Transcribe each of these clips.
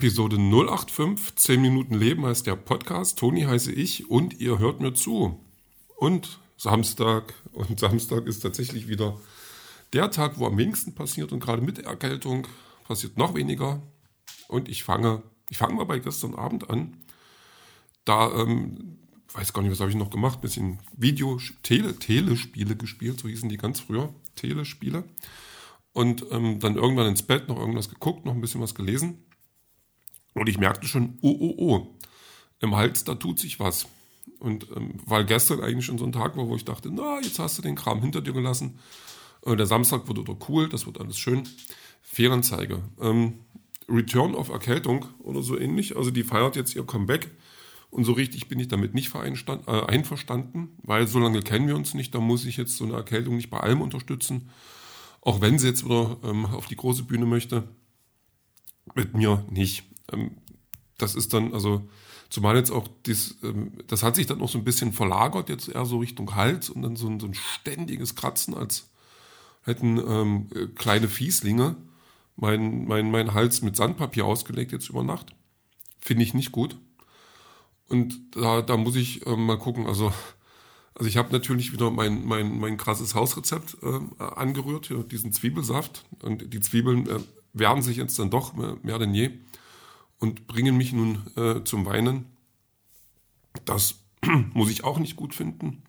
Episode 085, 10 Minuten Leben heißt der Podcast. Toni heiße ich und ihr hört mir zu. Und Samstag, und Samstag ist tatsächlich wieder der Tag, wo am wenigsten passiert und gerade mit Erkältung passiert noch weniger. Und ich fange, ich fange mal bei gestern Abend an. Da, ähm, weiß gar nicht, was habe ich noch gemacht, bisschen Video, Tele, Telespiele gespielt, so hießen die ganz früher, Telespiele. Und ähm, dann irgendwann ins Bett, noch irgendwas geguckt, noch ein bisschen was gelesen. Und ich merkte schon, oh, oh, oh, im Hals, da tut sich was. Und ähm, weil gestern eigentlich schon so ein Tag war, wo ich dachte, na, jetzt hast du den Kram hinter dir gelassen. Äh, der Samstag wird oder cool, das wird alles schön. Fehlanzeige. Ähm, Return of Erkältung oder so ähnlich. Also die feiert jetzt ihr Comeback. Und so richtig bin ich damit nicht äh, einverstanden, weil so lange kennen wir uns nicht. Da muss ich jetzt so eine Erkältung nicht bei allem unterstützen. Auch wenn sie jetzt wieder ähm, auf die große Bühne möchte. Mit mir nicht. Ähm, das ist dann, also, zumal jetzt auch, dies, ähm, das hat sich dann auch so ein bisschen verlagert, jetzt eher so Richtung Hals und dann so ein, so ein ständiges Kratzen, als hätten ähm, kleine Fieslinge mein, mein, mein Hals mit Sandpapier ausgelegt jetzt über Nacht. Finde ich nicht gut. Und da, da muss ich äh, mal gucken, also, also ich habe natürlich wieder mein, mein, mein krasses Hausrezept äh, angerührt, diesen Zwiebelsaft. Und die Zwiebeln äh, wehren sich jetzt dann doch mehr, mehr denn je und bringen mich nun äh, zum Weinen. Das muss ich auch nicht gut finden.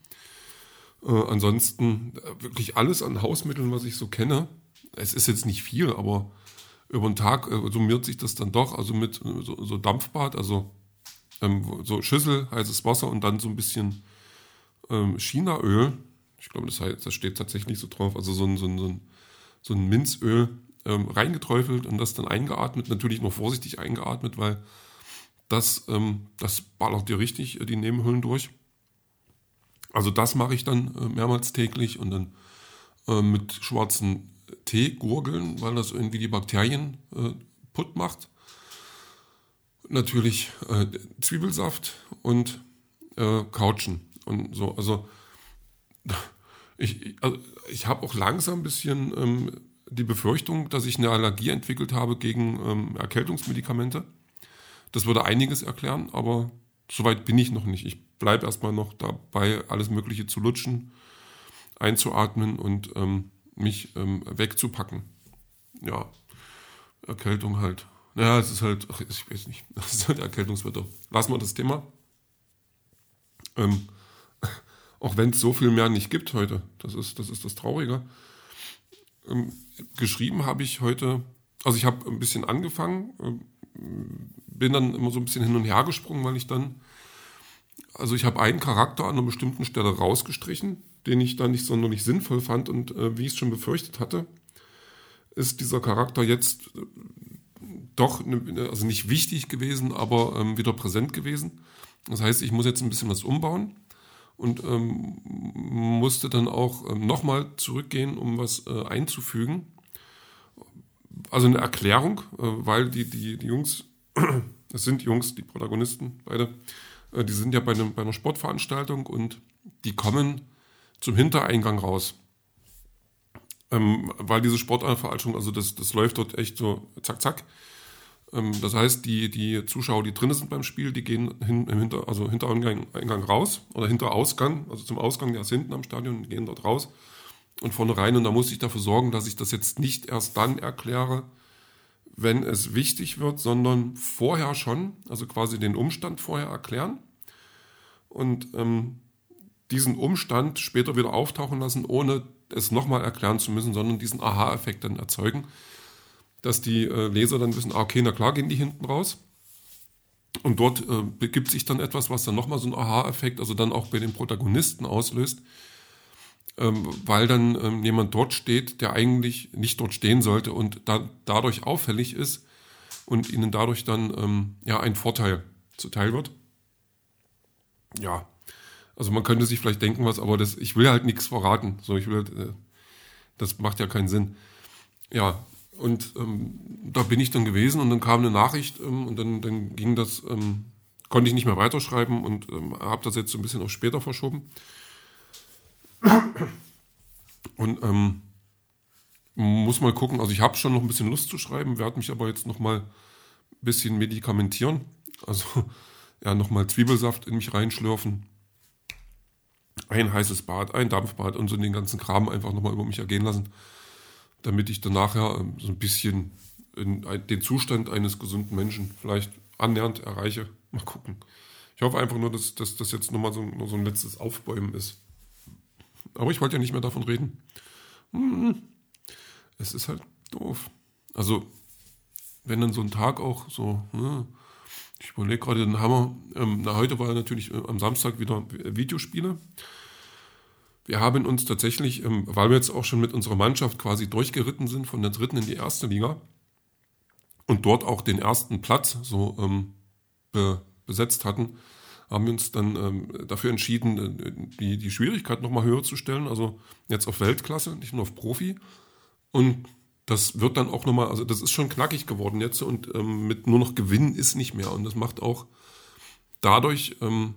Äh, ansonsten äh, wirklich alles an Hausmitteln, was ich so kenne. Es ist jetzt nicht viel, aber über den Tag äh, summiert sich das dann doch. Also mit äh, so, so Dampfbad, also ähm, so Schüssel, heißes Wasser und dann so ein bisschen ähm, Chinaöl. Ich glaube, das, heißt, das steht tatsächlich so drauf. Also so ein, so ein, so ein, so ein Minzöl ähm, reingeträufelt und das dann eingeatmet. Natürlich nur vorsichtig eingeatmet, weil das, ähm, das ballert dir richtig äh, die Nebenhöhlen durch. Also das mache ich dann äh, mehrmals täglich und dann äh, mit schwarzen Tee gurgeln, weil das irgendwie die Bakterien äh, putt macht. Natürlich äh, Zwiebelsaft und äh, Couchen und so. Also ich, also ich habe auch langsam ein bisschen ähm, die Befürchtung, dass ich eine Allergie entwickelt habe gegen ähm, Erkältungsmedikamente. Das würde einiges erklären, aber soweit bin ich noch nicht. Ich bleibe erstmal noch dabei, alles Mögliche zu lutschen, einzuatmen und ähm, mich ähm, wegzupacken. Ja, Erkältung halt. Ja, es ist halt, ach, ich weiß nicht, das ist halt Erkältungswetter. Lassen wir das Thema. Ähm, auch wenn es so viel mehr nicht gibt heute, das ist das, ist das Traurige. Ähm, geschrieben habe ich heute, also ich habe ein bisschen angefangen, ähm, bin dann immer so ein bisschen hin und her gesprungen, weil ich dann, also ich habe einen Charakter an einer bestimmten Stelle rausgestrichen, den ich dann nicht sonderlich sinnvoll fand und äh, wie ich es schon befürchtet hatte, ist dieser Charakter jetzt äh, doch, ne, also nicht wichtig gewesen, aber ähm, wieder präsent gewesen. Das heißt, ich muss jetzt ein bisschen was umbauen und ähm, musste dann auch ähm, nochmal zurückgehen, um was äh, einzufügen. Also eine Erklärung, äh, weil die, die, die Jungs, das sind Jungs, die Protagonisten, beide, äh, die sind ja bei, einem, bei einer Sportveranstaltung und die kommen zum Hintereingang raus. Ähm, weil diese Sportveranstaltung, also das, das läuft dort echt so zack, zack. Ähm, das heißt, die, die Zuschauer, die drinnen sind beim Spiel, die gehen hin, im Hinter, also Hintereingang Eingang raus oder hinter Ausgang, also zum Ausgang, der ist hinten am Stadion, gehen dort raus und vorne rein. Und da muss ich dafür sorgen, dass ich das jetzt nicht erst dann erkläre, wenn es wichtig wird, sondern vorher schon, also quasi den Umstand vorher erklären und ähm, diesen Umstand später wieder auftauchen lassen, ohne es nochmal erklären zu müssen, sondern diesen Aha-Effekt dann erzeugen dass die äh, Leser dann wissen, ah, okay, na klar, gehen die hinten raus. Und dort äh, begibt sich dann etwas, was dann nochmal so einen Aha-Effekt, also dann auch bei den Protagonisten auslöst, ähm, weil dann ähm, jemand dort steht, der eigentlich nicht dort stehen sollte und da, dadurch auffällig ist und ihnen dadurch dann ähm, ja ein Vorteil zuteil wird. Ja, also man könnte sich vielleicht denken was, aber das, ich will halt nichts verraten. So, ich will, äh, das macht ja keinen Sinn. Ja, und ähm, da bin ich dann gewesen und dann kam eine Nachricht ähm, und dann, dann ging das, ähm, konnte ich nicht mehr weiterschreiben und ähm, habe das jetzt so ein bisschen auf später verschoben. Und ähm, muss mal gucken, also ich habe schon noch ein bisschen Lust zu schreiben, werde mich aber jetzt nochmal bisschen medikamentieren. Also ja, nochmal Zwiebelsaft in mich reinschlürfen. Ein heißes Bad, ein Dampfbad und so den ganzen Kram einfach nochmal über mich ergehen lassen, damit ich dann nachher ähm, so ein bisschen den Zustand eines gesunden Menschen vielleicht annähernd erreiche. Mal gucken. Ich hoffe einfach nur, dass, das jetzt nochmal so, nur so ein letztes Aufbäumen ist. Aber ich wollte ja nicht mehr davon reden. Hm, es ist halt doof. Also, wenn dann so ein Tag auch so, hm, ich überlege gerade, den Hammer. Ähm, na, heute war ja natürlich äh, am Samstag wieder Videospiele. Wir haben uns tatsächlich, ähm, weil wir jetzt auch schon mit unserer Mannschaft quasi durchgeritten sind, von der dritten in die erste Liga und dort auch den ersten Platz so ähm, be besetzt hatten, haben wir uns dann ähm, dafür entschieden, äh, die, die Schwierigkeit nochmal höher zu stellen. Also jetzt auf Weltklasse, nicht nur auf Profi. Und das wird dann auch nochmal, also das ist schon knackig geworden jetzt und ähm, mit nur noch Gewinnen ist nicht mehr. Und das macht auch dadurch ähm,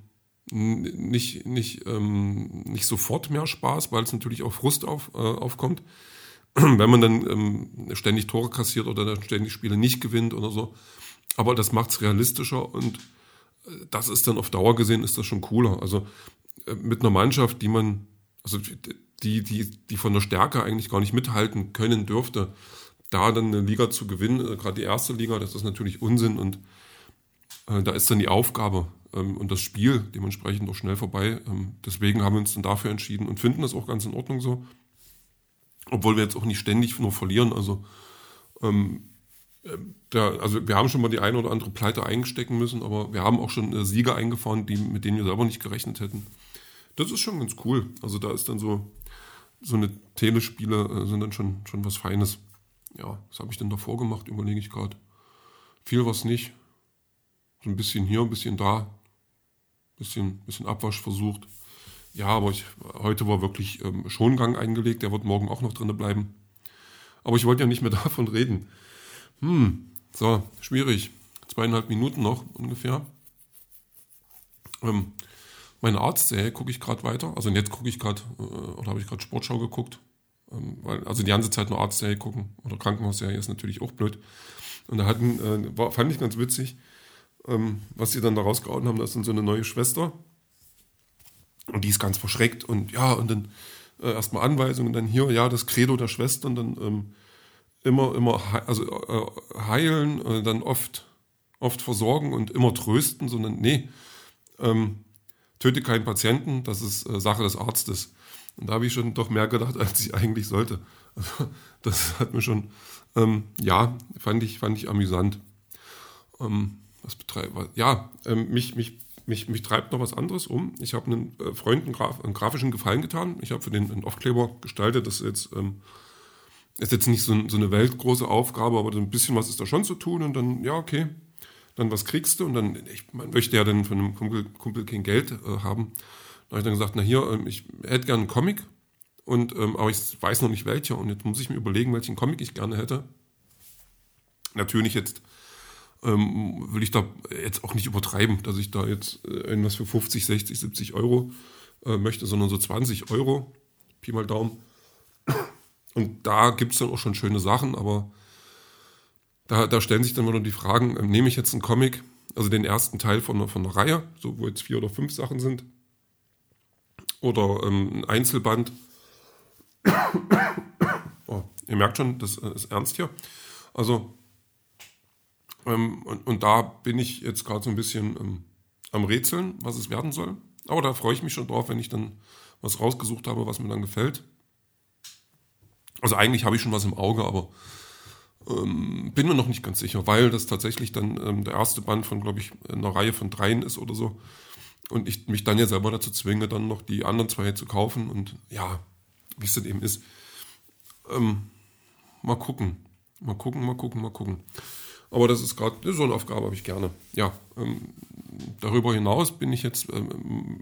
nicht, nicht, ähm, nicht sofort mehr Spaß, weil es natürlich auch Frust auf, äh, aufkommt. Wenn man dann ähm, ständig Tore kassiert oder dann ständig Spiele nicht gewinnt oder so. Aber das macht es realistischer und das ist dann auf Dauer gesehen, ist das schon cooler. Also äh, mit einer Mannschaft, die man, also die, die, die von der Stärke eigentlich gar nicht mithalten können dürfte, da dann eine Liga zu gewinnen, äh, gerade die erste Liga, das ist natürlich Unsinn und äh, da ist dann die Aufgabe und das Spiel dementsprechend auch schnell vorbei. Ähm, deswegen haben wir uns dann dafür entschieden und finden das auch ganz in Ordnung so. Obwohl wir jetzt auch nicht ständig nur verlieren. Also ähm, der, also wir haben schon mal die eine oder andere Pleite eingestecken müssen, aber wir haben auch schon äh, Sieger eingefahren, die, mit denen wir selber nicht gerechnet hätten. Das ist schon ganz cool. Also da ist dann so, so eine Telespiele äh, sind dann schon, schon was Feines. Ja, was habe ich denn davor gemacht, überlege ich gerade. Viel was nicht. So ein bisschen hier, ein bisschen da. Bisschen, bisschen Abwasch versucht. Ja, aber ich, heute war wirklich ähm, Schongang eingelegt. Der wird morgen auch noch drin bleiben. Aber ich wollte ja nicht mehr davon reden. Hm, so, schwierig. Zweieinhalb Minuten noch ungefähr. Ähm, meine Arztserie gucke ich gerade weiter. Also jetzt gucke ich gerade, äh, oder habe ich gerade Sportschau geguckt. Ähm, weil, also die ganze Zeit nur Arztserie gucken oder Krankenhausserie ist natürlich auch blöd. Und da hatten, äh, war, fand ich ganz witzig, ähm, was sie dann da rausgehauen haben. Das ist dann so eine neue Schwester. Und die ist ganz verschreckt. Und ja, und dann äh, erstmal Anweisungen, dann hier, ja, das Credo der Schwester. Und dann ähm, immer, immer also, äh, heilen, äh, dann oft, oft versorgen und immer trösten, sondern nee, ähm, töte keinen Patienten, das ist äh, Sache des Arztes. Und da habe ich schon doch mehr gedacht, als ich eigentlich sollte. Also, das hat mir schon, ähm, ja, fand ich, fand ich amüsant. Ähm, was betreibt, ja, ähm, mich, mich, mich, mich treibt noch was anderes um. Ich habe einen äh, Freund einen, Graf, einen, grafischen Gefallen getan. Ich habe für den einen Aufkleber gestaltet, das ist jetzt ähm, ist jetzt nicht so, so, eine weltgroße Aufgabe, aber ein bisschen was ist da schon zu tun und dann, ja, okay, dann was kriegst du und dann, ich, man möchte ja dann von einem Kumpel, Kumpel kein Geld äh, haben. Da habe ich dann gesagt, na hier, ähm, ich hätte gerne einen Comic, und, ähm, aber ich weiß noch nicht welcher und jetzt muss ich mir überlegen, welchen Comic ich gerne hätte. Natürlich jetzt ähm, will ich da jetzt auch nicht übertreiben, dass ich da jetzt äh, irgendwas für 50, 60, 70 Euro äh, möchte, sondern so 20 Euro, Pi mal Daumen. Und da gibt es dann auch schon schöne Sachen, aber da, da stellen sich dann wieder die Fragen, ähm, nehme ich jetzt einen Comic, also den ersten Teil von, von einer Reihe, so wo jetzt vier oder fünf Sachen sind, oder ähm, ein Einzelband. oh, ihr merkt schon, das äh, ist ernst hier. Also, ähm, und, und, da bin ich jetzt gerade so ein bisschen ähm, am Rätseln, was es werden soll. Aber da freue ich mich schon drauf, wenn ich dann was rausgesucht habe, was mir dann gefällt. Also eigentlich habe ich schon was im Auge, aber ähm, bin mir noch nicht ganz sicher, weil das tatsächlich dann ähm, der erste Band von, glaube ich, einer Reihe von dreien ist oder so. Und ich mich dann ja selber dazu zwinge, dann noch die anderen zwei zu kaufen. Und ja, wie es dann eben ist. Ähm, mal gucken. Mal gucken, mal gucken, mal gucken. Aber das ist gerade so eine Aufgabe, habe ich gerne. Ja, ähm, darüber hinaus bin ich jetzt, ähm,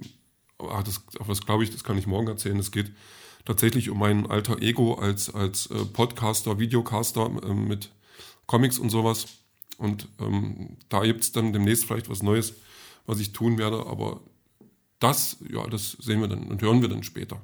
ach, das, auf das glaube ich, das kann ich morgen erzählen. Es geht tatsächlich um mein alter Ego als, als äh, Podcaster, Videocaster äh, mit Comics und sowas. Und ähm, da gibt es dann demnächst vielleicht was Neues, was ich tun werde. Aber das, ja, das sehen wir dann und hören wir dann später.